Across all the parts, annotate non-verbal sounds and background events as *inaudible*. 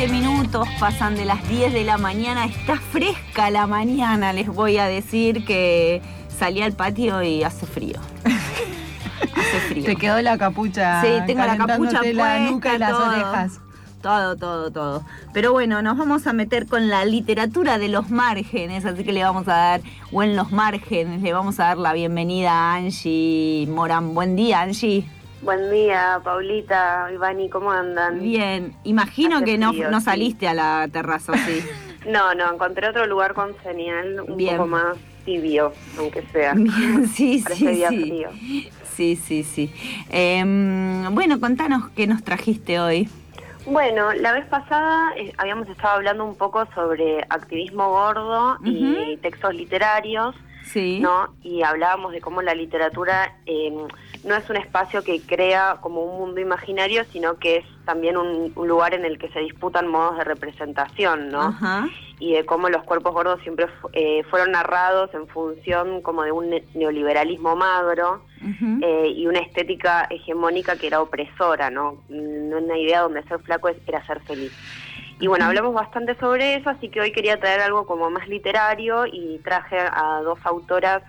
17 minutos, pasan de las 10 de la mañana, está fresca la mañana, les voy a decir que salí al patio y hace frío. hace frío. Te quedó la capucha. Sí, tengo la capucha puesta, la nuca y las orejas. Todo, todo, todo. Pero bueno, nos vamos a meter con la literatura de los márgenes, así que le vamos a dar, o en los márgenes, le vamos a dar la bienvenida a Angie Morán. Buen día, Angie. Buen día, Paulita, Ivani, ¿cómo andan? Bien, imagino que no, no saliste a la terraza, ¿sí? *laughs* no, no, encontré otro lugar con señal un poco más tibio, aunque sea. *laughs* Bien, sí, sí, sí. Sí, sí, sí. Em, bueno, contanos qué nos trajiste hoy. Bueno, la vez pasada eh, habíamos estado hablando un poco sobre activismo gordo y textos literarios, sí. ¿no? Y hablábamos de cómo la literatura eh, no es un espacio que crea como un mundo imaginario, sino que es también un, lugar en el que se disputan modos de representación, ¿no? Y de cómo los cuerpos gordos siempre eh, fueron narrados en función como de un neoliberalismo magro eh, y una estética hegemónica que era opresora, ¿no? Una idea donde ser flaco era ser feliz. Y bueno, hablamos bastante sobre eso, así que hoy quería traer algo como más literario y traje a dos autoras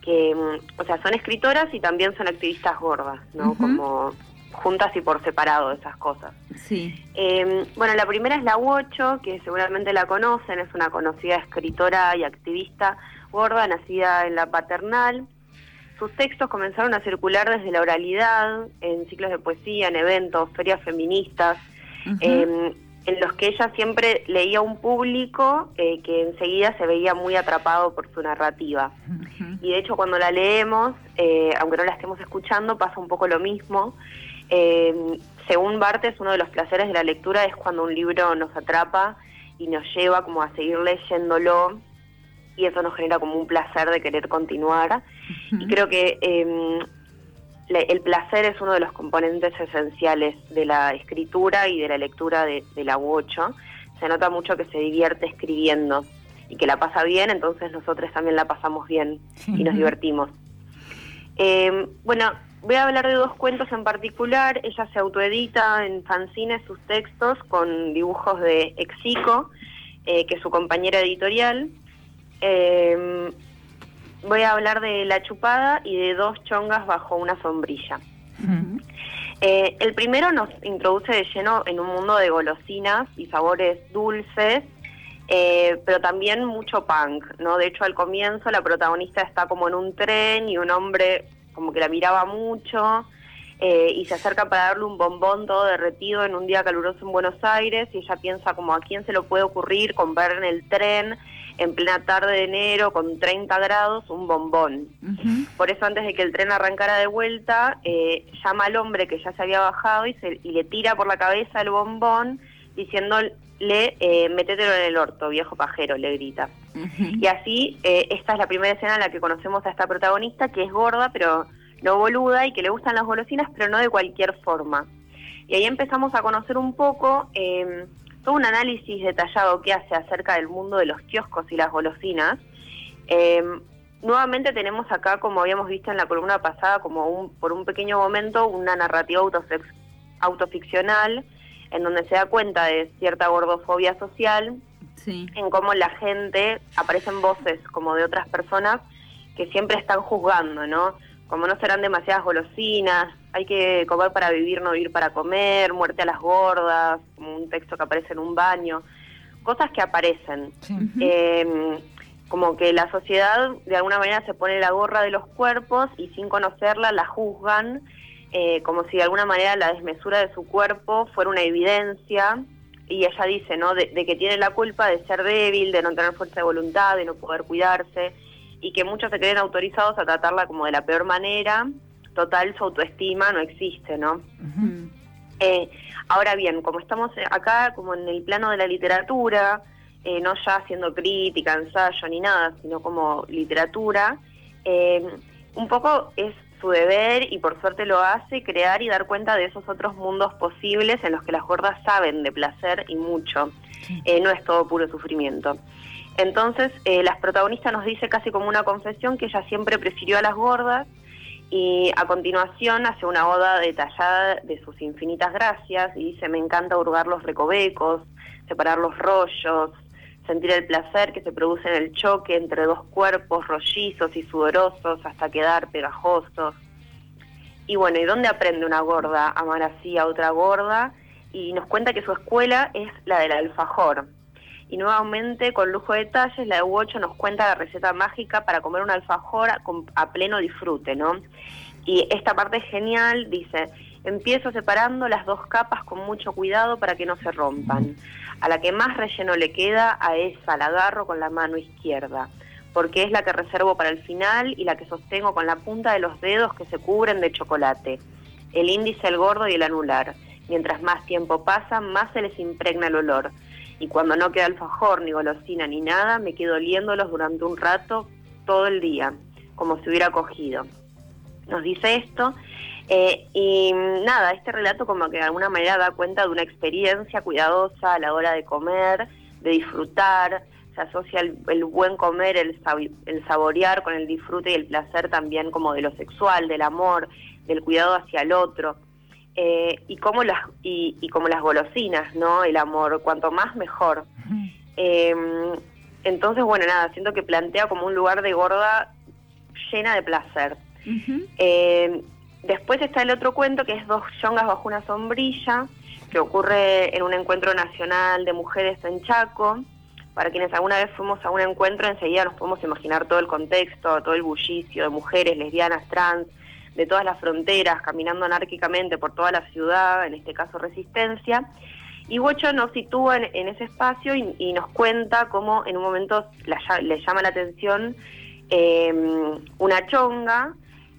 que, mm, o sea, son escritoras y también son activistas gordas, ¿no? Como juntas y por separado esas cosas. Sí. Em, bueno, la primera es la Uocho, que seguramente la conocen, es una conocida escritora y activista gorda, nacida en la paternal. Sus textos comenzaron a circular desde la oralidad, en ciclos de poesía, en eventos, ferias feministas en los que ella siempre leía un público eh, que enseguida se veía muy atrapado por su narrativa. Y de hecho cuando la leemos, eh, aunque no la estemos escuchando, pasa un poco lo mismo. Eh, según Bartes, uno de los placeres de la lectura es cuando un libro nos atrapa y nos lleva como a seguir leyéndolo y eso nos genera como un placer de querer continuar. Y creo que em, el placer es uno de los componentes esenciales de la escritura y de la lectura de, la U8. Se nota mucho que se divierte escribiendo y que la pasa bien, entonces nosotros también la pasamos bien y nos divertimos. Eh, bueno, voy a hablar de dos cuentos en particular. Ella se autoedita en fanzines sus textos con dibujos de Exico, eh, que es su compañera editorial. Eh, voy a hablar de La Chupada y de Dos Chongas bajo una sombrilla. Eh, el primero nos introduce de lleno en un mundo de golosinas y sabores dulces, eh, pero también mucho punk, ¿no? De hecho, al comienzo la protagonista está como en un tren y un hombre como que la miraba mucho eh, y se acerca para darle un bombón todo derretido en un día caluroso en Buenos Aires y ella piensa como a quién se lo puede ocurrir comprar en el tren en plena tarde de enero con 30 grados un bombón. Por eso antes de que el tren arrancara de vuelta, eh, llama al hombre que ya se había bajado y, se, y le tira por la cabeza el bombón diciéndole, eh, métetelo en el orto, viejo pajero, le grita. Y así, eh, esta es la primera escena en la que conocemos a esta protagonista, que es gorda, pero no boluda, y que le gustan las golosinas, pero no de cualquier forma. Y ahí empezamos a conocer un poco eh, todo un análisis detallado que hace acerca del mundo de los kioscos y las golosinas. Eh, nuevamente tenemos acá, como habíamos visto en la columna pasada, como un, por un pequeño momento, una narrativa autoficcional en donde se da cuenta de cierta gordofobia social, en cómo la gente, aparecen voces como de otras personas que siempre están juzgando, ¿no? Como no serán demasiadas golosinas, hay que comer para vivir, no vivir para comer, muerte a las gordas, como un texto que aparece en un baño, cosas que aparecen. Em, como que la sociedad de alguna manera se pone la gorra de los cuerpos y sin conocerla la juzgan, eh, como si de alguna manera la desmesura de su cuerpo fuera una evidencia. Y ella dice, ¿no? De, de que tiene la culpa de ser débil, de no tener fuerza de voluntad, de no poder cuidarse, y que muchos se creen autorizados a tratarla como de la peor manera total su autoestima no existe, ¿no? Eh, ahora bien, como estamos acá como en el plano de la literatura, eh, no ya haciendo crítica, ensayo ni nada, sino como literatura, eh, un poco es su deber y por suerte lo hace crear y dar cuenta de esos otros mundos posibles en los que las gordas saben de placer y mucho. no es todo puro sufrimiento. Entonces, las protagonistas nos dice casi como una confesión que ella siempre prefirió a las gordas y a continuación hace una oda detallada de sus infinitas gracias y dice, me encanta hurgar los recovecos, separar los rollos, sentir el placer que se produce en el choque entre dos cuerpos rollizos y sudorosos hasta quedar pegajosos. Y bueno, ¿y dónde aprende una gorda a amar así a otra gorda? Y nos cuenta que su escuela es la del alfajor. Y nuevamente, con lujo de detalles, la de U8 nos cuenta la receta mágica para comer un alfajor a, pleno disfrute, ¿no? Y esta parte es genial, dice, empiezo separando las dos capas con mucho cuidado para que no se rompan. A la que más relleno le queda, a esa la agarro con la mano izquierda, porque es la que reservo para el final y la que sostengo con la punta de los dedos que se cubren de chocolate, el índice, el gordo y el anular. Mientras más tiempo pasa, más se les impregna el olor y cuando no queda alfajor, ni golosina, ni nada, me quedo oliéndolos durante un rato todo el día, como si hubiera cogido. Nos dice esto. Eh, y nada, este relato como que de alguna manera da cuenta de una experiencia cuidadosa a la hora de comer, de disfrutar, se asocia el, buen comer, el, el saborear con el disfrute y el placer también como de lo sexual, del amor, del cuidado hacia el otro. Eh, y como las y, como las golosinas, ¿no? El amor, cuanto más mejor. Em, entonces, bueno, nada, siento que plantea como un lugar de gorda llena de placer. Em, después está el otro cuento que es Dos yongas bajo una sombrilla, que ocurre en un encuentro nacional de mujeres en Chaco. Para quienes alguna vez fuimos a un encuentro, enseguida nos podemos imaginar todo el contexto, todo el bullicio de mujeres lesbianas, trans, de todas las fronteras, caminando anárquicamente por toda la ciudad, en este caso Resistencia. Y Bocho nos sitúa en, ese espacio y, nos cuenta cómo en un momento le llama la atención em, una chonga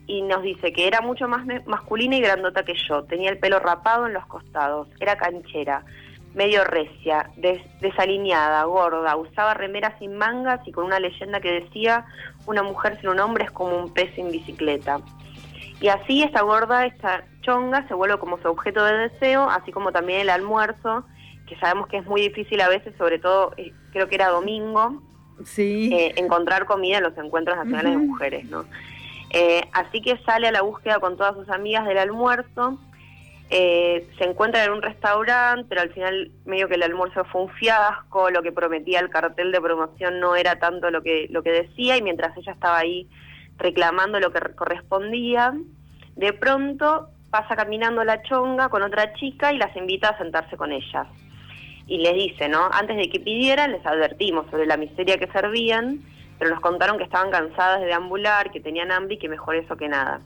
y nos dice que era mucho más masculina y grandota que yo, tenía el pelo rapado en los costados, era canchera, medio recia, desalineada, gorda, usaba remeras sin mangas y con una leyenda que decía, una mujer sin un hombre es como un pez sin bicicleta. Y así esta gorda, esta chonga, se vuelve como su objeto de deseo, así como también el almuerzo, que sabemos que es muy difícil a veces, sobre todo eh, creo que era domingo, sí. Eh, encontrar comida en los encuentros nacionales de mujeres, ¿no? Eh, así que sale a la búsqueda con todas sus amigas del almuerzo, se encuentra en un restaurante, pero al final medio que el almuerzo fue un fiasco, lo que prometía el cartel de promoción no era tanto lo que, lo que decía, y mientras ella estaba ahí reclamando lo que correspondía. De pronto pasa caminando la chonga con otra chica y las invita a sentarse con ellas. Y les dice, ¿no? Antes de que pidieran, les advertimos sobre la miseria que servían, pero nos contaron que estaban cansadas de deambular, que tenían hambre y que mejor eso que nada.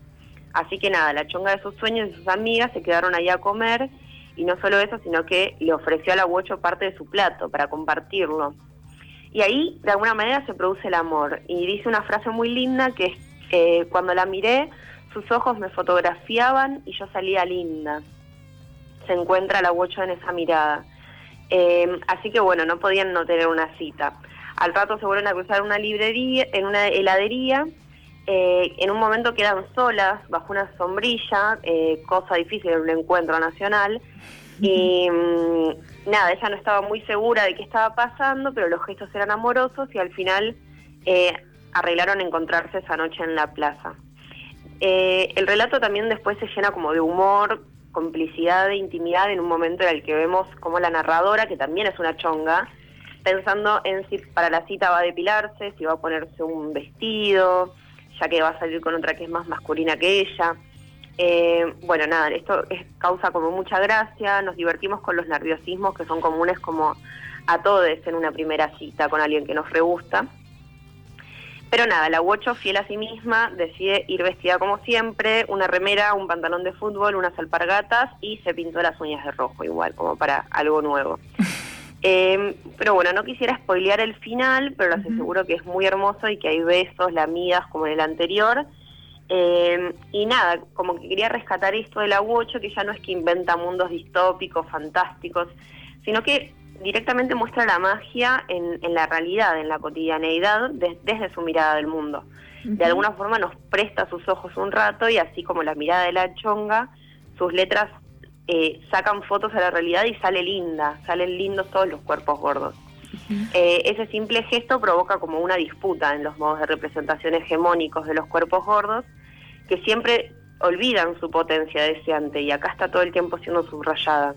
Así que nada, la chonga de sus sueños y sus amigas se quedaron ahí a comer y no solo eso, sino que le ofreció a la huecho parte de su plato para compartirlo. Y ahí, de alguna manera, se produce el amor. Y dice una frase muy linda que es, que cuando la miré, sus ojos me fotografiaban y yo salía linda. Se encuentra la huecha en esa mirada. Eh, así que bueno, no podían no tener una cita. Al rato se vuelven a cruzar una librería, en una heladería. Eh, en un momento quedan solas bajo una sombrilla, eh, cosa difícil en un encuentro nacional. Y mm, nada, ella no estaba muy segura de qué estaba pasando, pero los gestos eran amorosos y al final eh, arreglaron encontrarse esa noche en la plaza. Eh, el relato también después se llena como de humor, complicidad e intimidad en un momento en el que vemos como la narradora, que también es una chonga, pensando en si para la cita va a depilarse, si va a ponerse un vestido, ya que va a salir con otra que es más masculina que ella. Eh, bueno, nada, esto es, causa como mucha gracia, nos divertimos con los nerviosismos que son comunes como a todos en una primera cita con alguien que nos re gusta. Pero nada, la Wocho, fiel a sí misma, decide ir vestida como siempre, una remera, un pantalón de fútbol, unas alpargatas y se pintó las uñas de rojo igual, como para algo nuevo. *laughs* Eh, pero bueno, no quisiera spoilear el final, pero les aseguro que es muy hermoso y que hay besos, lamidas como en el anterior eh, y nada, como que quería rescatar esto de la U8, que ya no es que inventa mundos distópicos, fantásticos, sino que directamente muestra la magia en, la realidad, en la cotidianeidad, desde su mirada del mundo. De alguna forma nos presta sus ojos un rato y así como la mirada de la chonga, sus letras eh, sacan fotos a la realidad y sale linda, salen lindos todos los cuerpos gordos. Eh, ese simple gesto provoca como una disputa en los modos de representación hegemónicos de los cuerpos gordos que siempre olvidan su potencia deseante y acá está todo el tiempo siendo subrayada.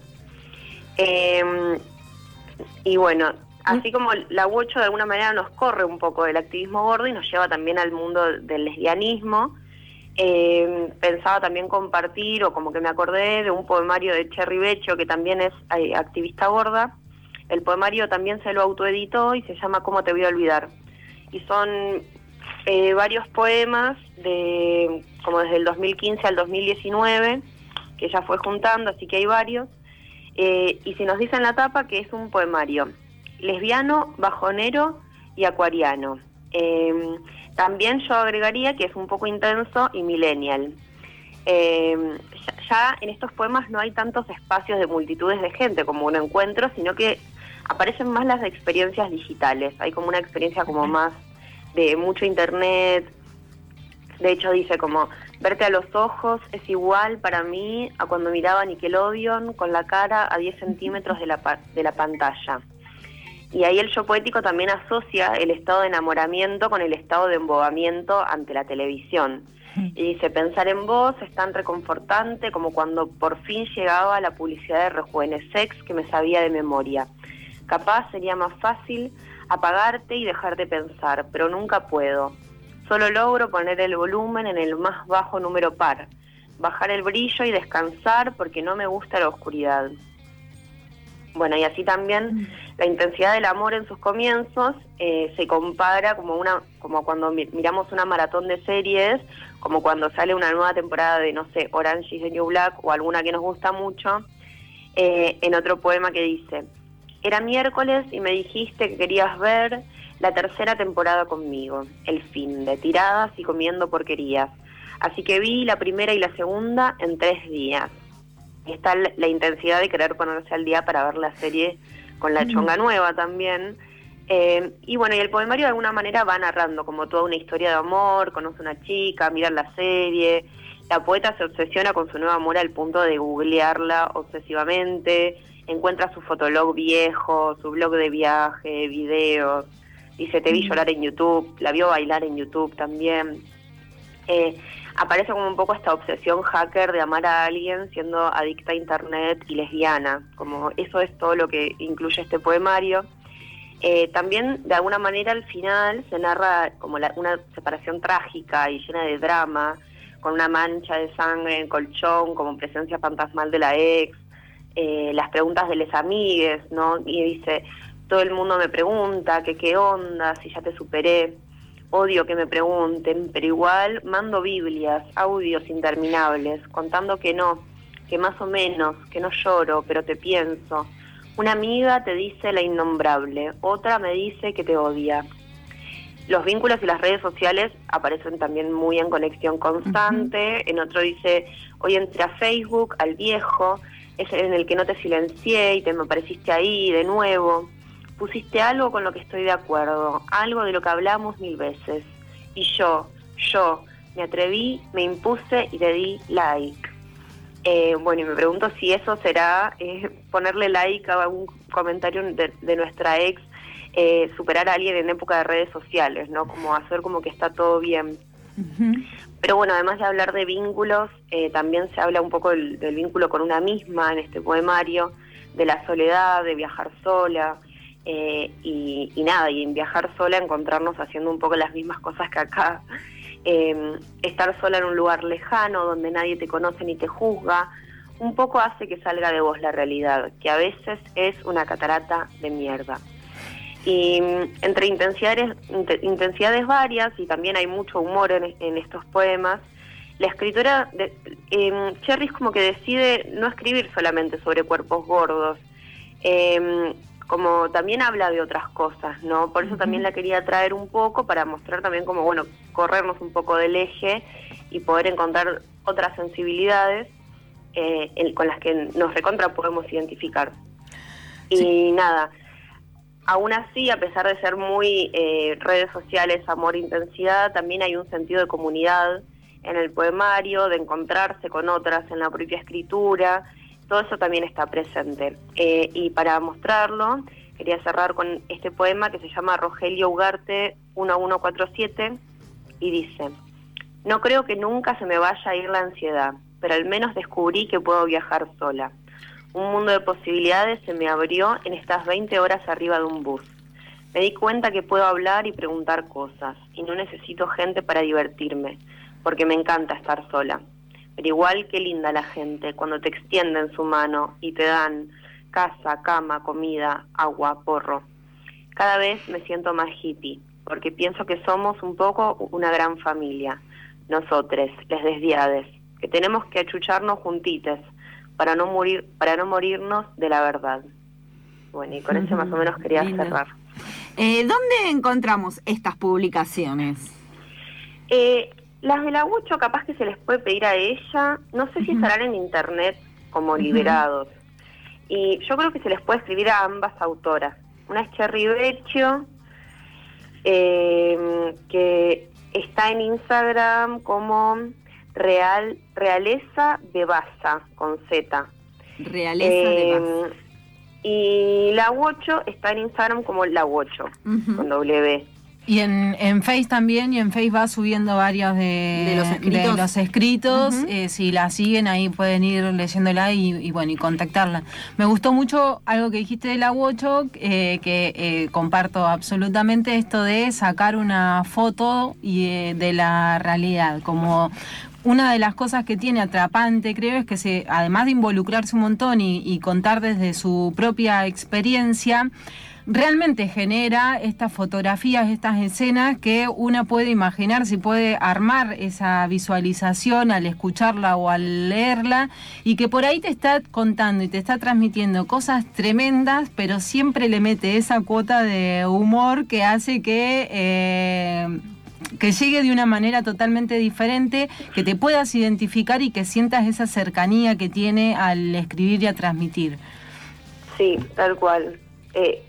Em, y bueno, así como la U8 de alguna manera nos corre un poco del activismo gordo y nos lleva también al mundo del lesbianismo, eh, pensaba también compartir, o como que me acordé de un poemario de Cherry Becho, que también es eh, activista gorda. El poemario también se lo autoeditó y se llama ¿Cómo te voy a olvidar? Y son eh, varios poemas de como desde el 2015 al 2019, que ya fue juntando, así que hay varios. y se nos dice en la tapa que es un poemario lesbiano, bajonero y acuariano. También yo agregaría que es un poco intenso y millennial. Eh, ya, en estos poemas no hay tantos espacios de multitudes de gente como un encuentro, sino que aparecen más las experiencias digitales. Hay como una experiencia como más de mucho internet. De hecho dice como verte a los ojos es igual para mí a cuando miraba Nickelodeon con la cara a 10 centímetros de la, de la pantalla. Y ahí el yo poético también asocia el estado de enamoramiento con el estado de embobamiento ante la televisión. Y dice, pensar en vos es tan reconfortante como cuando por fin llegaba la publicidad de Sex que me sabía de memoria. Capaz sería más fácil apagarte y dejar de pensar, pero nunca puedo. Solo logro poner el volumen en el más bajo número par, bajar el brillo y descansar porque no me gusta la oscuridad. Bueno, y así también mm. la intensidad del amor en sus comienzos eh, se compara como una como cuando miramos una maratón de series, como cuando sale una nueva temporada de, no sé, Orange is the New Black o alguna que nos gusta mucho, eh, en otro poema que dice, era miércoles y me dijiste que querías ver la tercera temporada conmigo, el fin, de tiradas y comiendo porquerías. Así que vi la primera y la segunda en tres días está la intensidad de querer ponerse al día para ver la serie con la chonga nueva también. Eh, y bueno, y el poemario de alguna manera va narrando como toda una historia de amor, conoce a una chica, mira la serie, la poeta se obsesiona con su nuevo amor al punto de googlearla obsesivamente, encuentra su fotolog viejo, su blog de viaje, videos, dice te vi llorar en YouTube, la vio bailar en YouTube también. Eh, aparece como un poco esta obsesión hacker de amar a alguien siendo adicta a internet y lesbiana, como eso es todo lo que incluye este poemario. Eh, también de alguna manera al final se narra como una separación trágica y llena de drama, con una mancha de sangre en el colchón, como presencia fantasmal de la ex, eh, las preguntas de les amigues, ¿no? Y dice, todo el mundo me pregunta que qué onda, si ya te superé odio que me pregunten, pero igual mando Biblias, audios interminables, contando que no, que más o menos, que no lloro, pero te pienso. Una amiga te dice la innombrable, otra me dice que te odia. Los vínculos y las redes sociales aparecen también muy en conexión constante. En otro dice, hoy entré a Facebook, al viejo, es en el que no te silencié y te me apareciste ahí de nuevo pusiste algo con lo que estoy de acuerdo, algo de lo que hablamos mil veces. Y yo, yo, me atreví, me impuse y te di like. Eh, bueno, y me pregunto si eso será eh, ponerle like a algún comentario de, nuestra ex, eh, superar a alguien en época de redes sociales, ¿no? Como hacer como que está todo bien. Pero bueno, además de hablar de vínculos, también se habla un poco del, vínculo con una misma en este poemario, de la soledad, de viajar sola, eh, y, nada, y en viajar sola encontrarnos haciendo un poco las mismas cosas que acá, em, estar sola en un lugar lejano donde nadie te conoce ni te juzga, un poco hace que salga de vos la realidad, que a veces es una catarata de mierda. Y mm, entre intensidades, intensidades varias, y también hay mucho humor en, estos poemas, la escritora, de, eh, Cherry es como que decide no escribir solamente sobre cuerpos gordos, eh, como también habla de otras cosas, ¿no? Por eso también la quería traer un poco para mostrar también como, bueno, corrernos un poco del eje y poder encontrar otras sensibilidades eh, con las que nos recontra podemos identificar. Y nada, aún así, a pesar de ser muy eh, redes sociales, amor, intensidad, también hay un sentido de comunidad en el poemario, de encontrarse con otras en la propia escritura todo eso también está presente. Eh, y para mostrarlo, quería cerrar con este poema que se llama Rogelio Ugarte 1147 y dice, no creo que nunca se me vaya a ir la ansiedad, pero al menos descubrí que puedo viajar sola. Un mundo de posibilidades se me abrió en estas 20 horas arriba de un bus. Me di cuenta que puedo hablar y preguntar cosas y no necesito gente para divertirme, porque me encanta estar sola. Pero igual qué linda la gente cuando te extienden su mano y te dan casa, cama, comida, agua, porro. Cada vez me siento más hippie, porque pienso que somos un poco una gran familia, nosotros, les desviades, que tenemos que achucharnos juntites para no morir, para no morirnos de la verdad. Bueno, y con eso más o menos quería cerrar. Eh, ¿Dónde encontramos estas publicaciones? Eh, las de la Ucho capaz que se les puede pedir a ella, no sé si estarán en internet como liberados. Y yo creo que se les puede escribir a ambas autoras. Una es Cherry Vecchio, eh, que está en Instagram como Real Realeza de Baza, con Z. Realeza de em, Baza. Y la 8 está en Instagram como la 8, con W. Y en, en Face también, y en Face va subiendo varios de, los escritos. Eh, si la siguen, ahí pueden ir leyéndola y, bueno, y contactarla. Me gustó mucho algo que dijiste de la Wocho, eh, que eh, comparto absolutamente esto de sacar una foto y, de la realidad, como una de las cosas que tiene atrapante, creo, es que además de involucrarse un montón y contar desde su propia experiencia, realmente genera estas fotografías, estas escenas que una puede imaginar, si puede armar esa visualización al escucharla o al leerla y que por ahí te está contando y te está transmitiendo cosas tremendas, pero siempre le mete esa cuota de humor que hace que... Eh, que llegue de una manera totalmente diferente, que te puedas identificar y que sientas esa cercanía que tiene al escribir y a transmitir. Sí, tal cual. Eh,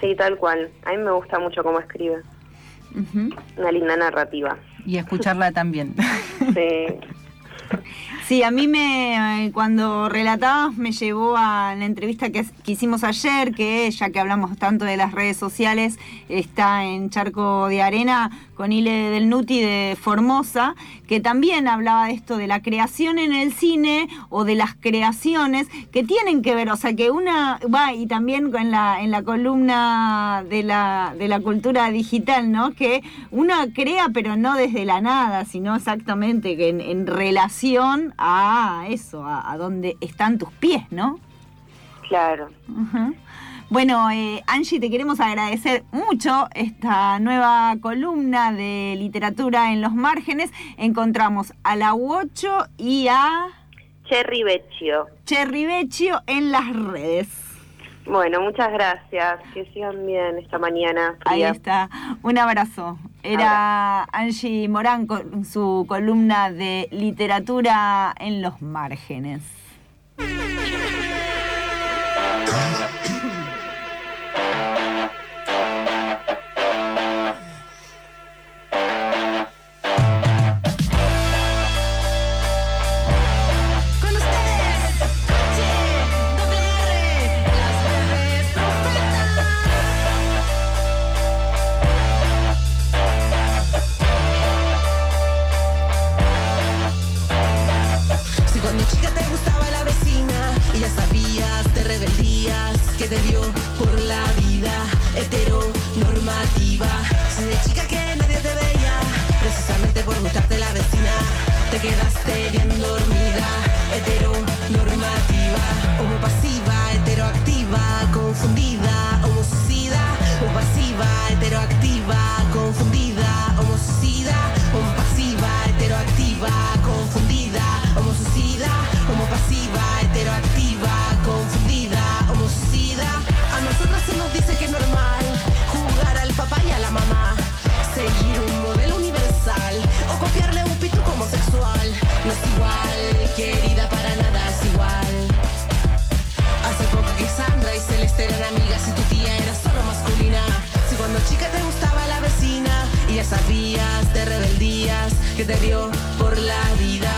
Sí, tal cual. A mí me gusta mucho cómo escribe. Una linda narrativa. Y escucharla también. sí. *laughs* Sí, a mí me cuando relatabas me llevó a la entrevista que, hicimos ayer, que ya que hablamos tanto de las redes sociales, está en Charco de Arena con Ile del Nuti de Formosa, que también hablaba de esto de la creación en el cine o de las creaciones que tienen que ver, o sea, que una va y también en la en la columna de la de la cultura digital, ¿no? Que una crea pero no desde la nada, sino exactamente que en relación a eso, a, dónde están tus pies, ¿no? Claro. Bueno, eh, Angie, te queremos agradecer mucho esta nueva columna de literatura en los márgenes. Encontramos a la U8 y a... Cherry Vecchio. Cherry Vecchio en las redes. Bueno, muchas gracias. Que sigan bien esta mañana. Ahí está. Un abrazo. Era Angie Morán con su columna de literatura en los márgenes. mi chica te gustaba la vecina y ya sabías, te rebeldías, que te dio por la vida heteronormativa. Si de chica que nadie te veía, precisamente por gustarte la vecina, te quedaste bien dormida, heteronormativa, homopasiva, heteroactiva, confundida, homosuicida, o pasiva, heteroactiva. heteroactiva, confundida, homicida. A nosotras se nos dice que es normal jugar al papá y a la mamá, seguir un modelo universal o copiarle un pituco homosexual. No es igual, querida, para nada es igual. Hace poco que Sandra y Celeste eran amigas y tu tía era solo masculina. Si cuando chica te gustaba la vecina y ya sabías, de rebeldías que te dio por la vida.